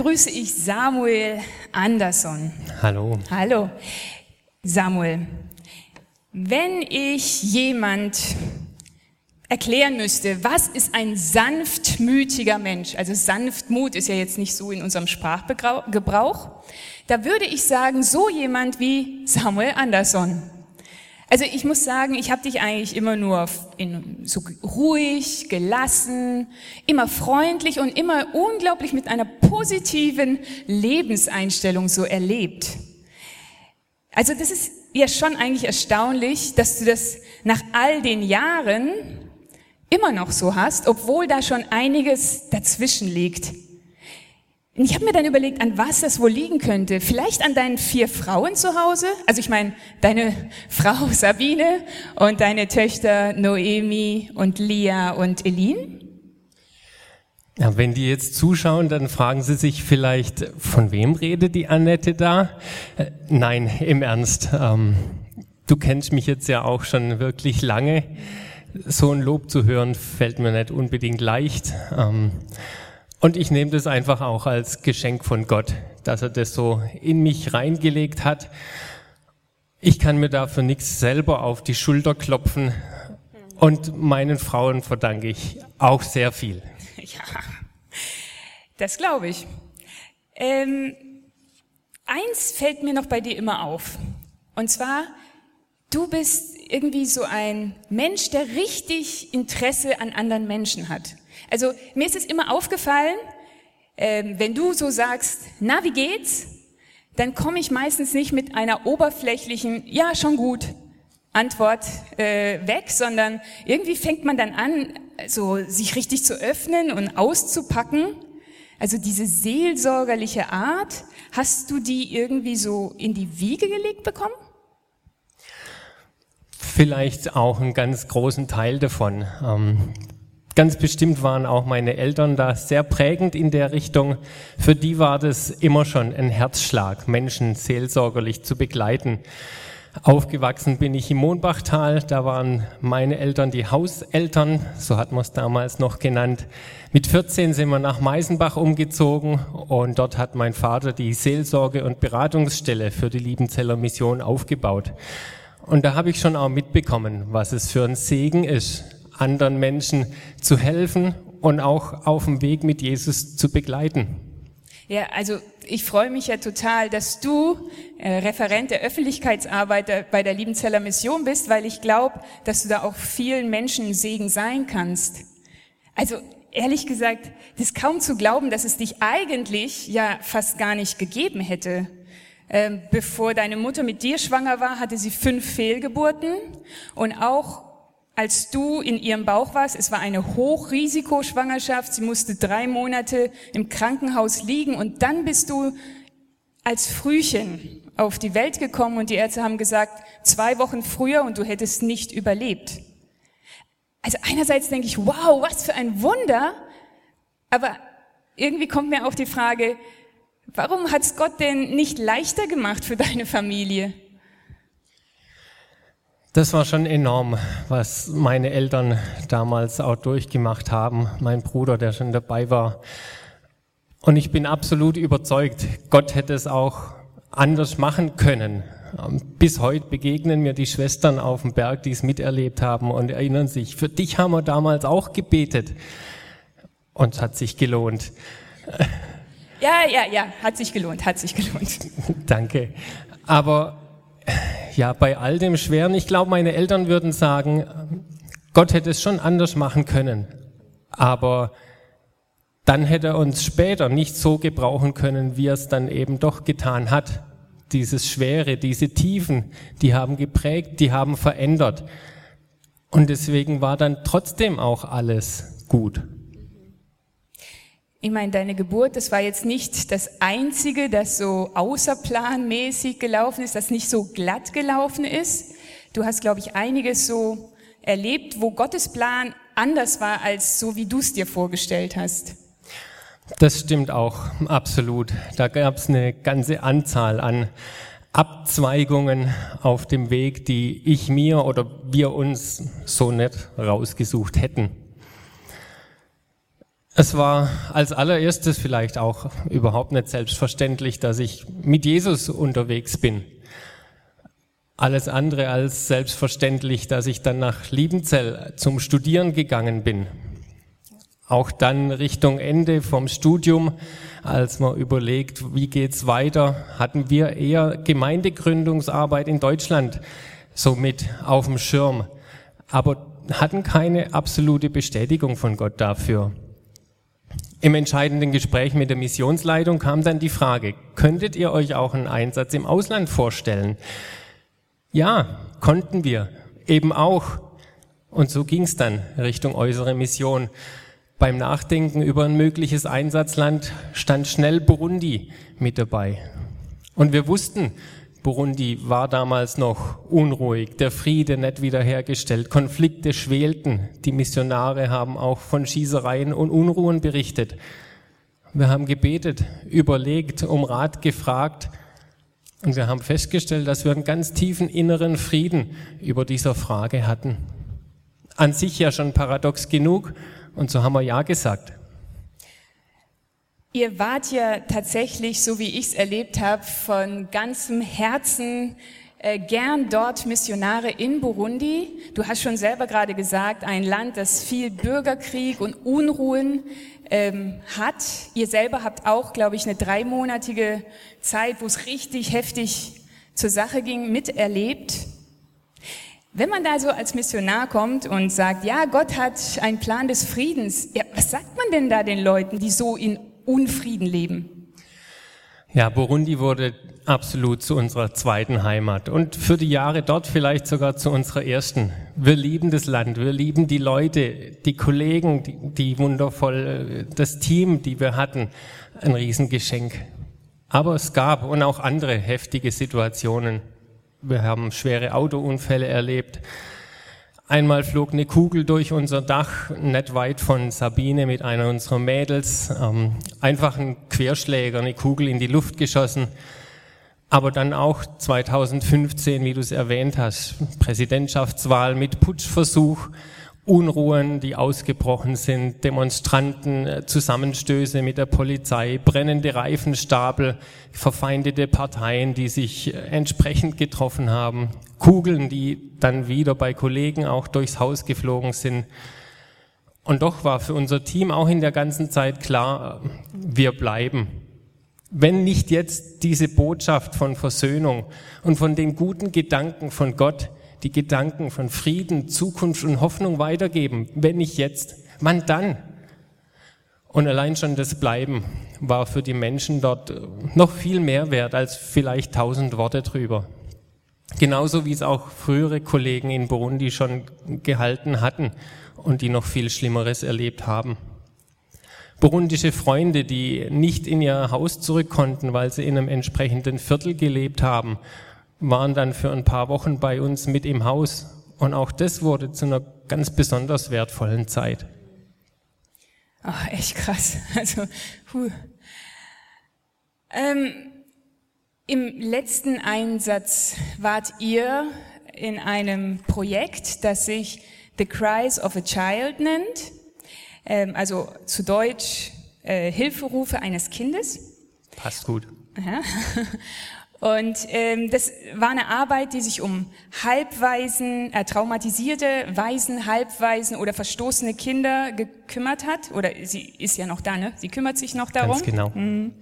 Begrüße ich Samuel Andersson. Hallo. Hallo. Samuel, wenn ich jemand erklären müsste, was ist ein sanftmütiger Mensch, also Sanftmut ist ja jetzt nicht so in unserem Sprachgebrauch, da würde ich sagen, so jemand wie Samuel Andersson. Also ich muss sagen, ich habe dich eigentlich immer nur in, so ruhig, gelassen, immer freundlich und immer unglaublich mit einer positiven Lebenseinstellung so erlebt. Also das ist ja schon eigentlich erstaunlich, dass du das nach all den Jahren immer noch so hast, obwohl da schon einiges dazwischen liegt. Ich habe mir dann überlegt, an was das wohl liegen könnte. Vielleicht an deinen vier Frauen zu Hause? Also ich meine, deine Frau Sabine und deine Töchter Noemi und Lia und Elin? Ja, wenn die jetzt zuschauen, dann fragen sie sich vielleicht, von wem redet die Annette da? Äh, nein, im Ernst. Ähm, du kennst mich jetzt ja auch schon wirklich lange. So ein Lob zu hören fällt mir nicht unbedingt leicht. Ähm, und ich nehme das einfach auch als Geschenk von Gott, dass er das so in mich reingelegt hat. Ich kann mir dafür nichts selber auf die Schulter klopfen und meinen Frauen verdanke ich auch sehr viel. Ja, das glaube ich. Ähm, eins fällt mir noch bei dir immer auf. Und zwar, du bist irgendwie so ein Mensch, der richtig Interesse an anderen Menschen hat. Also mir ist es immer aufgefallen, äh, wenn du so sagst, na, wie geht's? Dann komme ich meistens nicht mit einer oberflächlichen, ja, schon gut, Antwort äh, weg, sondern irgendwie fängt man dann an, so sich richtig zu öffnen und auszupacken. Also diese seelsorgerliche Art, hast du die irgendwie so in die Wiege gelegt bekommen? Vielleicht auch einen ganz großen Teil davon. Ähm, Ganz bestimmt waren auch meine Eltern da sehr prägend in der Richtung. Für die war das immer schon ein Herzschlag, Menschen seelsorgerlich zu begleiten. Aufgewachsen bin ich im Mohnbachtal, da waren meine Eltern die Hauseltern, so hat man es damals noch genannt. Mit 14 sind wir nach Meisenbach umgezogen und dort hat mein Vater die Seelsorge- und Beratungsstelle für die Liebenzeller Mission aufgebaut. Und da habe ich schon auch mitbekommen, was es für ein Segen ist, anderen Menschen zu helfen und auch auf dem Weg mit Jesus zu begleiten. Ja, also ich freue mich ja total, dass du äh, Referent der Öffentlichkeitsarbeit bei der Liebenzeller Mission bist, weil ich glaube, dass du da auch vielen Menschen Segen sein kannst. Also ehrlich gesagt, das ist kaum zu glauben, dass es dich eigentlich ja fast gar nicht gegeben hätte. Ähm, bevor deine Mutter mit dir schwanger war, hatte sie fünf Fehlgeburten und auch als du in ihrem Bauch warst. Es war eine Hochrisikoschwangerschaft. Sie musste drei Monate im Krankenhaus liegen und dann bist du als Frühchen auf die Welt gekommen und die Ärzte haben gesagt, zwei Wochen früher und du hättest nicht überlebt. Also einerseits denke ich, wow, was für ein Wunder, aber irgendwie kommt mir auch die Frage, warum hat es Gott denn nicht leichter gemacht für deine Familie? Das war schon enorm, was meine Eltern damals auch durchgemacht haben. Mein Bruder, der schon dabei war. Und ich bin absolut überzeugt, Gott hätte es auch anders machen können. Bis heute begegnen mir die Schwestern auf dem Berg, die es miterlebt haben und erinnern sich, für dich haben wir damals auch gebetet. Und es hat sich gelohnt. Ja, ja, ja, hat sich gelohnt, hat sich gelohnt. Danke. Aber ja, bei all dem Schweren, ich glaube, meine Eltern würden sagen, Gott hätte es schon anders machen können. Aber dann hätte er uns später nicht so gebrauchen können, wie er es dann eben doch getan hat. Dieses Schwere, diese Tiefen, die haben geprägt, die haben verändert. Und deswegen war dann trotzdem auch alles gut. Ich meine, deine Geburt, das war jetzt nicht das Einzige, das so außerplanmäßig gelaufen ist, das nicht so glatt gelaufen ist. Du hast, glaube ich, einiges so erlebt, wo Gottes Plan anders war als so, wie du es dir vorgestellt hast. Das stimmt auch, absolut. Da gab es eine ganze Anzahl an Abzweigungen auf dem Weg, die ich mir oder wir uns so nicht rausgesucht hätten. Es war als allererstes vielleicht auch überhaupt nicht selbstverständlich, dass ich mit Jesus unterwegs bin. Alles andere als selbstverständlich, dass ich dann nach Liebenzell zum Studieren gegangen bin. Auch dann Richtung Ende vom Studium, als man überlegt, wie geht's weiter, hatten wir eher Gemeindegründungsarbeit in Deutschland somit auf dem Schirm, aber hatten keine absolute Bestätigung von Gott dafür. Im entscheidenden Gespräch mit der Missionsleitung kam dann die Frage, könntet ihr euch auch einen Einsatz im Ausland vorstellen? Ja, konnten wir, eben auch. Und so ging es dann Richtung äußere Mission. Beim Nachdenken über ein mögliches Einsatzland stand schnell Burundi mit dabei. Und wir wussten, Burundi war damals noch unruhig, der Friede nicht wiederhergestellt, Konflikte schwelten, die Missionare haben auch von Schießereien und Unruhen berichtet. Wir haben gebetet, überlegt, um Rat gefragt und wir haben festgestellt, dass wir einen ganz tiefen inneren Frieden über dieser Frage hatten. An sich ja schon paradox genug und so haben wir Ja gesagt. Ihr wart ja tatsächlich, so wie ich es erlebt habe, von ganzem Herzen äh, gern dort Missionare in Burundi. Du hast schon selber gerade gesagt, ein Land, das viel Bürgerkrieg und Unruhen ähm, hat. Ihr selber habt auch, glaube ich, eine dreimonatige Zeit, wo es richtig heftig zur Sache ging, miterlebt. Wenn man da so als Missionar kommt und sagt, ja, Gott hat einen Plan des Friedens, ja, was sagt man denn da den Leuten, die so in Unfrieden leben. Ja, Burundi wurde absolut zu unserer zweiten Heimat und für die Jahre dort vielleicht sogar zu unserer ersten. Wir lieben das Land, wir lieben die Leute, die Kollegen, die, die wundervoll, das Team, die wir hatten. Ein Riesengeschenk. Aber es gab und auch andere heftige Situationen. Wir haben schwere Autounfälle erlebt. Einmal flog eine Kugel durch unser Dach, nicht weit von Sabine mit einer unserer Mädels. Ähm, einfach ein Querschläger, eine Kugel in die Luft geschossen. Aber dann auch 2015, wie du es erwähnt hast, Präsidentschaftswahl mit Putschversuch, Unruhen, die ausgebrochen sind, Demonstranten, äh, Zusammenstöße mit der Polizei, brennende Reifenstapel, verfeindete Parteien, die sich äh, entsprechend getroffen haben, Kugeln, die dann wieder bei Kollegen auch durchs Haus geflogen sind. Und doch war für unser Team auch in der ganzen Zeit klar, äh, wir bleiben. Wenn nicht jetzt diese Botschaft von Versöhnung und von den guten Gedanken von Gott, die Gedanken von Frieden, Zukunft und Hoffnung weitergeben. Wenn nicht jetzt, wann dann? Und allein schon das Bleiben war für die Menschen dort noch viel mehr wert als vielleicht tausend Worte drüber. Genauso wie es auch frühere Kollegen in Burundi schon gehalten hatten und die noch viel Schlimmeres erlebt haben. Burundische Freunde, die nicht in ihr Haus zurück konnten, weil sie in einem entsprechenden Viertel gelebt haben waren dann für ein paar Wochen bei uns mit im Haus. Und auch das wurde zu einer ganz besonders wertvollen Zeit. Ach, echt krass. Also, puh. Ähm, Im letzten Einsatz wart ihr in einem Projekt, das sich The Cries of a Child nennt, ähm, also zu Deutsch äh, Hilferufe eines Kindes. Passt gut. Ja. Und ähm, das war eine Arbeit, die sich um halbweisen, äh, traumatisierte, Waisen, Halbwaisen oder verstoßene Kinder gekümmert hat. Oder sie ist ja noch da, ne? Sie kümmert sich noch darum. Ganz genau. Mhm.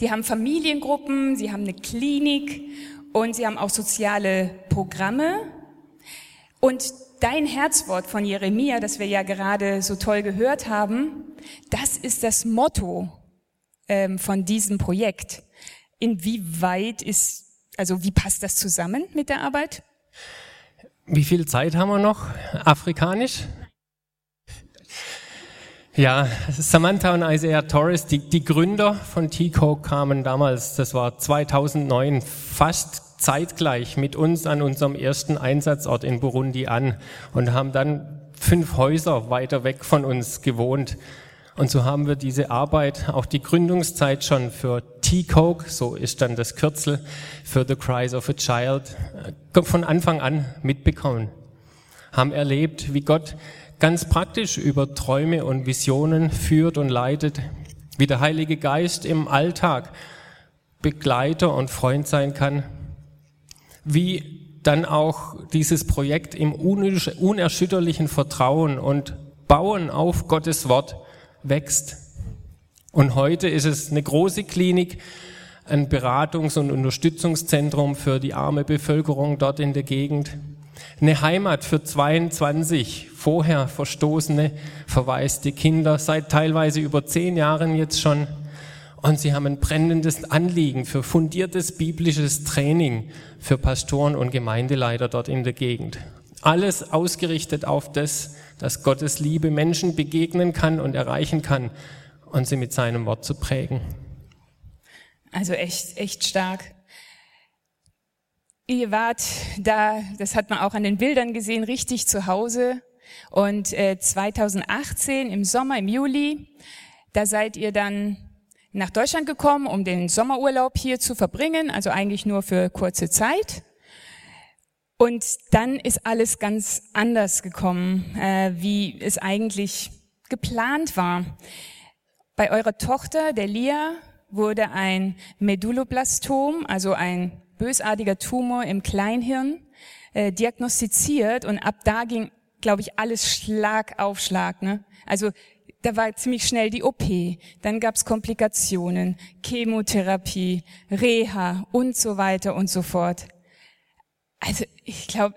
Die haben Familiengruppen, sie haben eine Klinik und sie haben auch soziale Programme. Und dein Herzwort von Jeremia, das wir ja gerade so toll gehört haben, das ist das Motto ähm, von diesem Projekt. Inwieweit ist, also wie passt das zusammen mit der Arbeit? Wie viel Zeit haben wir noch? Afrikanisch? Ja, Samantha und Isaiah Torres, die, die Gründer von TICO kamen damals, das war 2009, fast zeitgleich mit uns an unserem ersten Einsatzort in Burundi an und haben dann fünf Häuser weiter weg von uns gewohnt. Und so haben wir diese Arbeit, auch die Gründungszeit schon für T-Coke, so ist dann das Kürzel, für The Cries of a Child, äh, von Anfang an mitbekommen. Haben erlebt, wie Gott ganz praktisch über Träume und Visionen führt und leitet, wie der Heilige Geist im Alltag Begleiter und Freund sein kann, wie dann auch dieses Projekt im unerschütterlichen Vertrauen und Bauen auf Gottes Wort wächst. Und heute ist es eine große Klinik, ein Beratungs- und Unterstützungszentrum für die arme Bevölkerung dort in der Gegend eine Heimat für 22 vorher verstoßene, verwaiste Kinder, seit teilweise über zehn Jahren jetzt schon. Und sie haben ein brennendes Anliegen für fundiertes biblisches Training für Pastoren und Gemeindeleiter dort in der Gegend. Alles ausgerichtet auf das, dass Gottes Liebe Menschen begegnen kann und erreichen kann und sie mit seinem Wort zu prägen. Also echt, echt stark. Ihr wart da, das hat man auch an den Bildern gesehen, richtig zu Hause. Und äh, 2018 im Sommer, im Juli, da seid ihr dann nach Deutschland gekommen, um den Sommerurlaub hier zu verbringen, also eigentlich nur für kurze Zeit. Und dann ist alles ganz anders gekommen, äh, wie es eigentlich geplant war. Bei eurer Tochter, der Lia, wurde ein Medulloblastom, also ein bösartiger Tumor im Kleinhirn äh, diagnostiziert und ab da ging, glaube ich, alles Schlag auf Schlag. Ne? Also da war ziemlich schnell die OP, dann gab es Komplikationen, Chemotherapie, Reha und so weiter und so fort. Also ich glaube,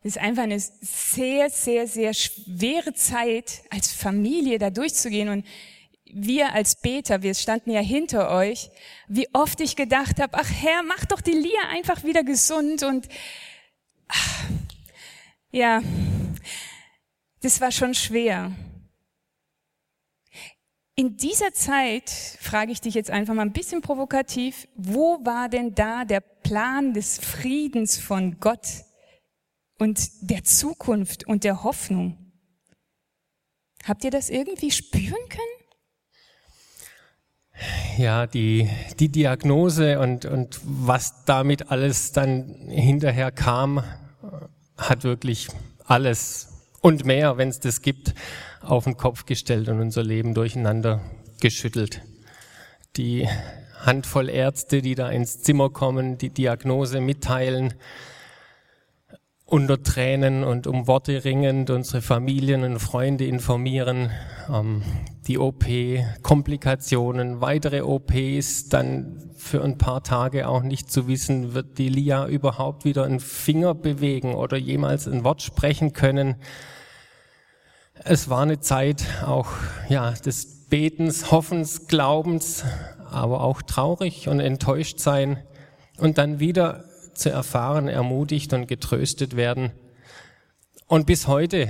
es ist einfach eine sehr, sehr, sehr schwere Zeit, als Familie da durchzugehen und wir als Beter, wir standen ja hinter euch, wie oft ich gedacht habe, ach Herr, mach doch die Lia einfach wieder gesund und ach, ja, das war schon schwer. In dieser Zeit frage ich dich jetzt einfach mal ein bisschen provokativ, wo war denn da der Plan des Friedens von Gott und der Zukunft und der Hoffnung? Habt ihr das irgendwie spüren können? Ja, die, die Diagnose und, und was damit alles dann hinterher kam, hat wirklich alles und mehr, wenn es das gibt, auf den Kopf gestellt und unser Leben durcheinander geschüttelt. Die Handvoll Ärzte, die da ins Zimmer kommen, die Diagnose mitteilen, unter Tränen und um Worte ringend unsere Familien und Freunde informieren, ähm, die OP, Komplikationen, weitere OPs, dann für ein paar Tage auch nicht zu wissen, wird die Lia überhaupt wieder einen Finger bewegen oder jemals ein Wort sprechen können. Es war eine Zeit auch ja des Betens, Hoffens, Glaubens, aber auch traurig und enttäuscht sein und dann wieder zu erfahren, ermutigt und getröstet werden. Und bis heute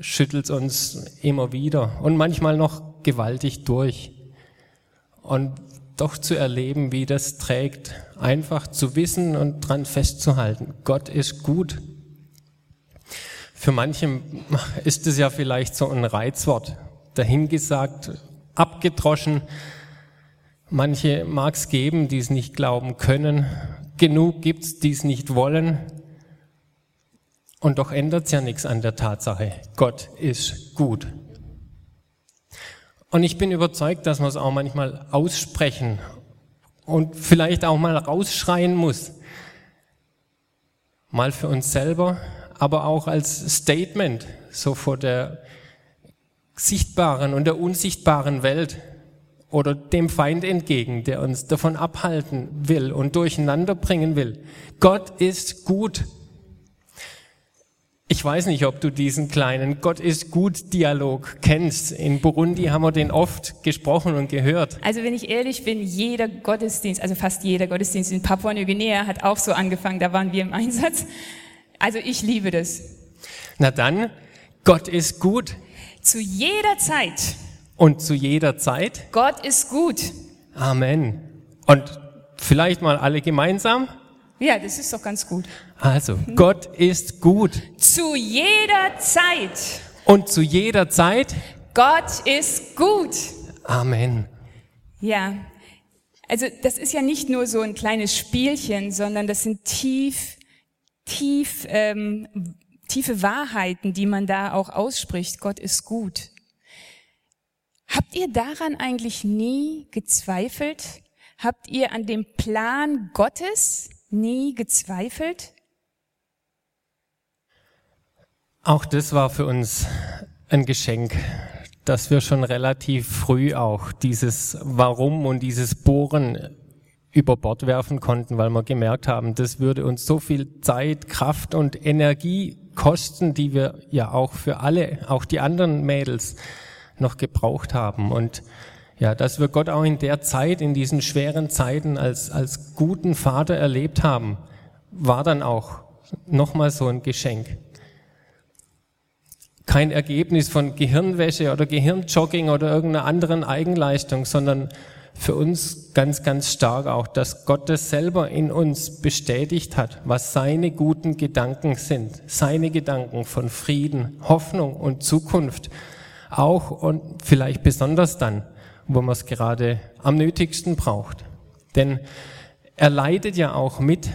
schüttelt es uns immer wieder und manchmal noch gewaltig durch. Und doch zu erleben, wie das trägt, einfach zu wissen und dran festzuhalten. Gott ist gut. Für manche ist es ja vielleicht so ein Reizwort, dahingesagt, abgedroschen. Manche mag es geben, die es nicht glauben können, genug gibt's, die es nicht wollen. Und doch ändert es ja nichts an der Tatsache. Gott ist gut. Und ich bin überzeugt, dass man es auch manchmal aussprechen und vielleicht auch mal rausschreien muss. Mal für uns selber, aber auch als Statement, so vor der sichtbaren und der unsichtbaren Welt oder dem Feind entgegen, der uns davon abhalten will und durcheinander bringen will. Gott ist gut. Ich weiß nicht, ob du diesen kleinen Gott ist gut Dialog kennst. In Burundi haben wir den oft gesprochen und gehört. Also wenn ich ehrlich bin, jeder Gottesdienst, also fast jeder Gottesdienst in Papua-Neuguinea hat auch so angefangen, da waren wir im Einsatz. Also ich liebe das. Na dann, Gott ist gut. Zu jeder Zeit. Und zu jeder Zeit? Gott ist gut. Amen. Und vielleicht mal alle gemeinsam? Ja, das ist doch ganz gut. Also, Gott ist gut. Zu jeder Zeit. Und zu jeder Zeit? Gott ist gut. Amen. Ja, also das ist ja nicht nur so ein kleines Spielchen, sondern das sind tief, tief, ähm, tiefe Wahrheiten, die man da auch ausspricht. Gott ist gut. Habt ihr daran eigentlich nie gezweifelt? Habt ihr an dem Plan Gottes nie gezweifelt? Auch das war für uns ein Geschenk, dass wir schon relativ früh auch dieses Warum und dieses Bohren über Bord werfen konnten, weil wir gemerkt haben, das würde uns so viel Zeit, Kraft und Energie kosten, die wir ja auch für alle, auch die anderen Mädels noch gebraucht haben. Und ja, dass wir Gott auch in der Zeit, in diesen schweren Zeiten als, als guten Vater erlebt haben, war dann auch nochmal so ein Geschenk. Kein Ergebnis von Gehirnwäsche oder Gehirnjogging oder irgendeiner anderen Eigenleistung, sondern für uns ganz, ganz stark auch, dass Gott das selber in uns bestätigt hat, was seine guten Gedanken sind, seine Gedanken von Frieden, Hoffnung und Zukunft, auch und vielleicht besonders dann, wo man es gerade am nötigsten braucht. Denn er leidet ja auch mit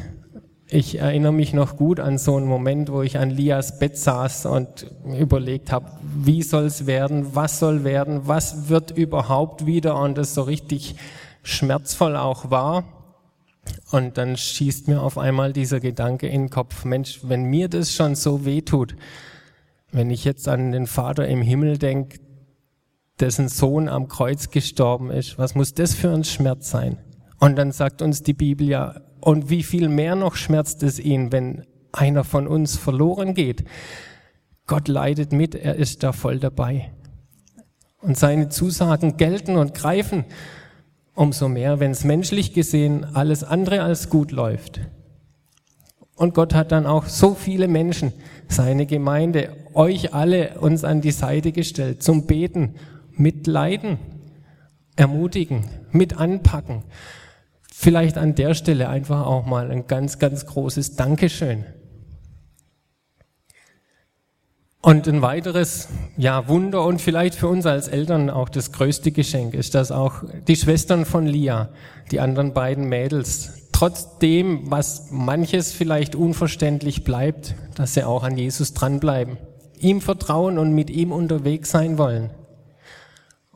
ich erinnere mich noch gut an so einen Moment, wo ich an Lias Bett saß und überlegt habe, wie soll es werden, was soll werden, was wird überhaupt wieder und es so richtig schmerzvoll auch war. Und dann schießt mir auf einmal dieser Gedanke in den Kopf, Mensch, wenn mir das schon so weh tut, wenn ich jetzt an den Vater im Himmel denke, dessen Sohn am Kreuz gestorben ist, was muss das für ein Schmerz sein? Und dann sagt uns die Bibel ja, und wie viel mehr noch schmerzt es ihn, wenn einer von uns verloren geht. Gott leidet mit, er ist da voll dabei. Und seine Zusagen gelten und greifen umso mehr, wenn es menschlich gesehen alles andere als gut läuft. Und Gott hat dann auch so viele Menschen, seine Gemeinde, euch alle uns an die Seite gestellt, zum Beten, mitleiden, ermutigen, mit anpacken. Vielleicht an der Stelle einfach auch mal ein ganz, ganz großes Dankeschön. Und ein weiteres, ja, Wunder und vielleicht für uns als Eltern auch das größte Geschenk ist, dass auch die Schwestern von Lia, die anderen beiden Mädels, trotzdem, was manches vielleicht unverständlich bleibt, dass sie auch an Jesus dranbleiben, ihm vertrauen und mit ihm unterwegs sein wollen.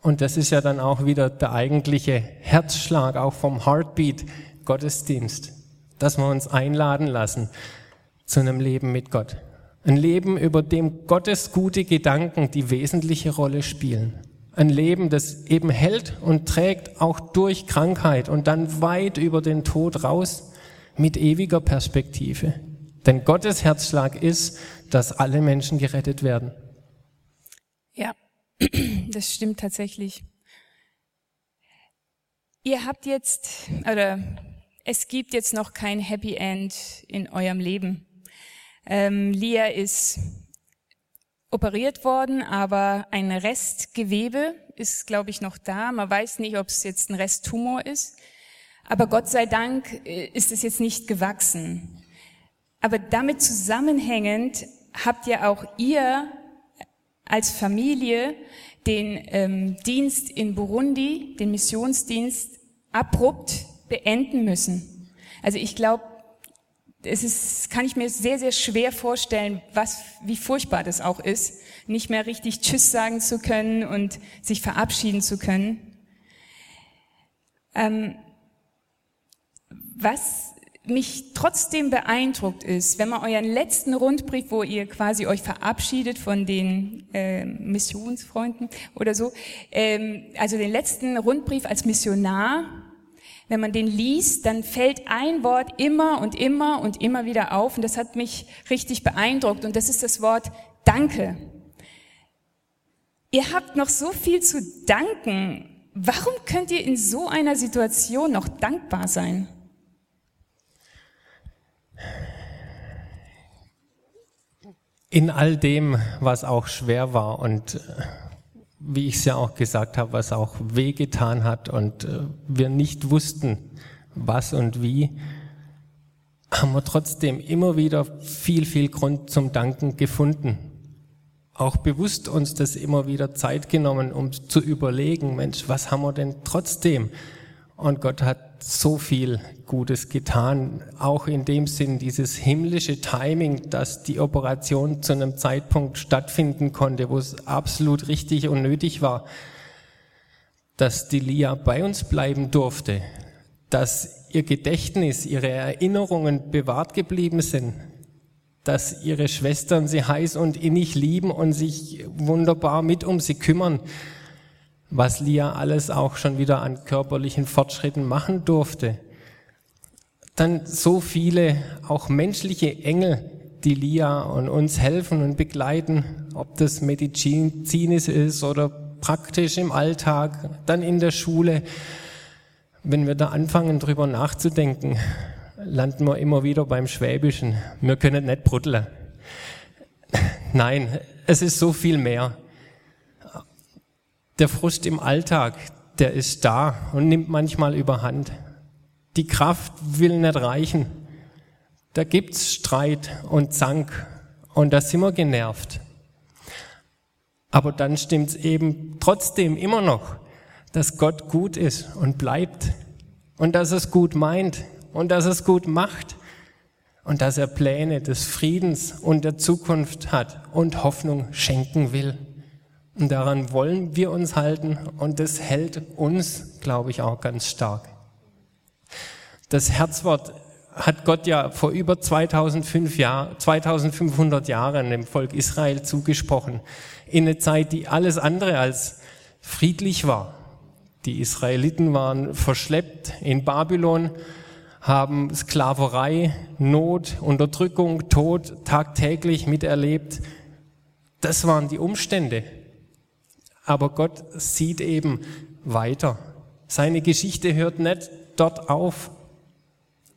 Und das ist ja dann auch wieder der eigentliche Herzschlag, auch vom Heartbeat Gottesdienst, dass wir uns einladen lassen zu einem Leben mit Gott. Ein Leben, über dem Gottes gute Gedanken die wesentliche Rolle spielen. Ein Leben, das eben hält und trägt auch durch Krankheit und dann weit über den Tod raus mit ewiger Perspektive. Denn Gottes Herzschlag ist, dass alle Menschen gerettet werden. Ja, das stimmt tatsächlich. Ihr habt jetzt, oder es gibt jetzt noch kein Happy End in eurem Leben. Ähm, Lia ist operiert worden, aber ein Restgewebe ist, glaube ich, noch da. Man weiß nicht, ob es jetzt ein Resttumor ist. Aber Gott sei Dank äh, ist es jetzt nicht gewachsen. Aber damit zusammenhängend habt ihr auch ihr als Familie den ähm, Dienst in Burundi, den Missionsdienst, abrupt beenden müssen. Also ich glaube, es ist, kann ich mir sehr, sehr schwer vorstellen, was, wie furchtbar das auch ist, nicht mehr richtig Tschüss sagen zu können und sich verabschieden zu können. Ähm, was mich trotzdem beeindruckt ist, wenn man euren letzten Rundbrief, wo ihr quasi euch verabschiedet von den äh, Missionsfreunden oder so, ähm, also den letzten Rundbrief als Missionar, wenn man den liest, dann fällt ein Wort immer und immer und immer wieder auf und das hat mich richtig beeindruckt und das ist das Wort Danke. Ihr habt noch so viel zu danken. Warum könnt ihr in so einer Situation noch dankbar sein? In all dem, was auch schwer war und äh, wie ich es ja auch gesagt habe, was auch wehgetan hat und äh, wir nicht wussten, was und wie, haben wir trotzdem immer wieder viel, viel Grund zum Danken gefunden. Auch bewusst uns das immer wieder Zeit genommen, um zu überlegen, Mensch, was haben wir denn trotzdem? Und Gott hat so viel Gutes getan, auch in dem Sinn dieses himmlische Timing, dass die Operation zu einem Zeitpunkt stattfinden konnte, wo es absolut richtig und nötig war, dass die Lia bei uns bleiben durfte, dass ihr Gedächtnis, ihre Erinnerungen bewahrt geblieben sind, dass ihre Schwestern sie heiß und innig lieben und sich wunderbar mit um sie kümmern, was Lia alles auch schon wieder an körperlichen Fortschritten machen durfte. Dann so viele auch menschliche Engel, die Lia und uns helfen und begleiten, ob das medizinisch ist oder praktisch im Alltag, dann in der Schule. Wenn wir da anfangen, drüber nachzudenken, landen wir immer wieder beim Schwäbischen. Wir können nicht bruddeln. Nein, es ist so viel mehr. Der Frust im Alltag, der ist da und nimmt manchmal überhand. Die Kraft will nicht reichen. Da gibt's Streit und Zank und da sind wir genervt. Aber dann stimmt's eben trotzdem immer noch dass Gott gut ist und bleibt und dass es gut meint und dass es gut macht und dass er Pläne des Friedens und der Zukunft hat und Hoffnung schenken will. Und daran wollen wir uns halten und das hält uns, glaube ich, auch ganz stark. Das Herzwort hat Gott ja vor über 2005 Jahr, 2500 Jahren dem Volk Israel zugesprochen, in eine Zeit, die alles andere als friedlich war. Die Israeliten waren verschleppt in Babylon, haben Sklaverei, Not, Unterdrückung, Tod tagtäglich miterlebt. Das waren die Umstände. Aber Gott sieht eben weiter. Seine Geschichte hört nicht dort auf.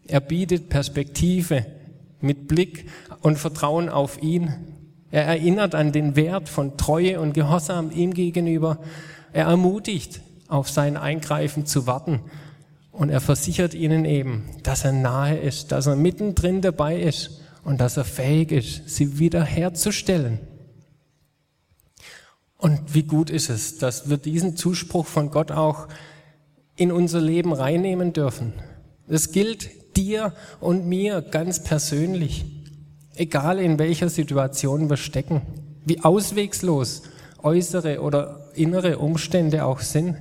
Er bietet Perspektive mit Blick und Vertrauen auf ihn. Er erinnert an den Wert von Treue und Gehorsam ihm gegenüber. Er ermutigt, auf sein Eingreifen zu warten. Und er versichert ihnen eben, dass er nahe ist, dass er mittendrin dabei ist und dass er fähig ist, sie wiederherzustellen. Und wie gut ist es, dass wir diesen Zuspruch von Gott auch in unser Leben reinnehmen dürfen. Es gilt dir und mir ganz persönlich, egal in welcher Situation wir stecken, wie auswegslos äußere oder innere Umstände auch sind.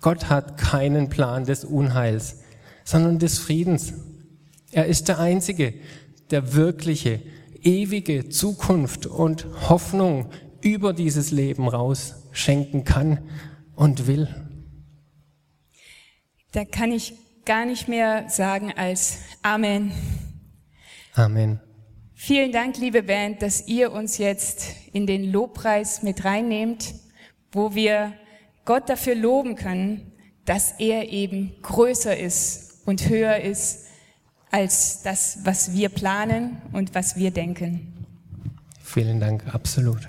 Gott hat keinen Plan des Unheils, sondern des Friedens. Er ist der Einzige, der wirkliche, ewige Zukunft und Hoffnung über dieses Leben raus schenken kann und will. Da kann ich gar nicht mehr sagen als Amen. Amen. Vielen Dank, liebe Band, dass ihr uns jetzt in den Lobpreis mit reinnehmt, wo wir Gott dafür loben können, dass er eben größer ist und höher ist als das, was wir planen und was wir denken. Vielen Dank, absolut.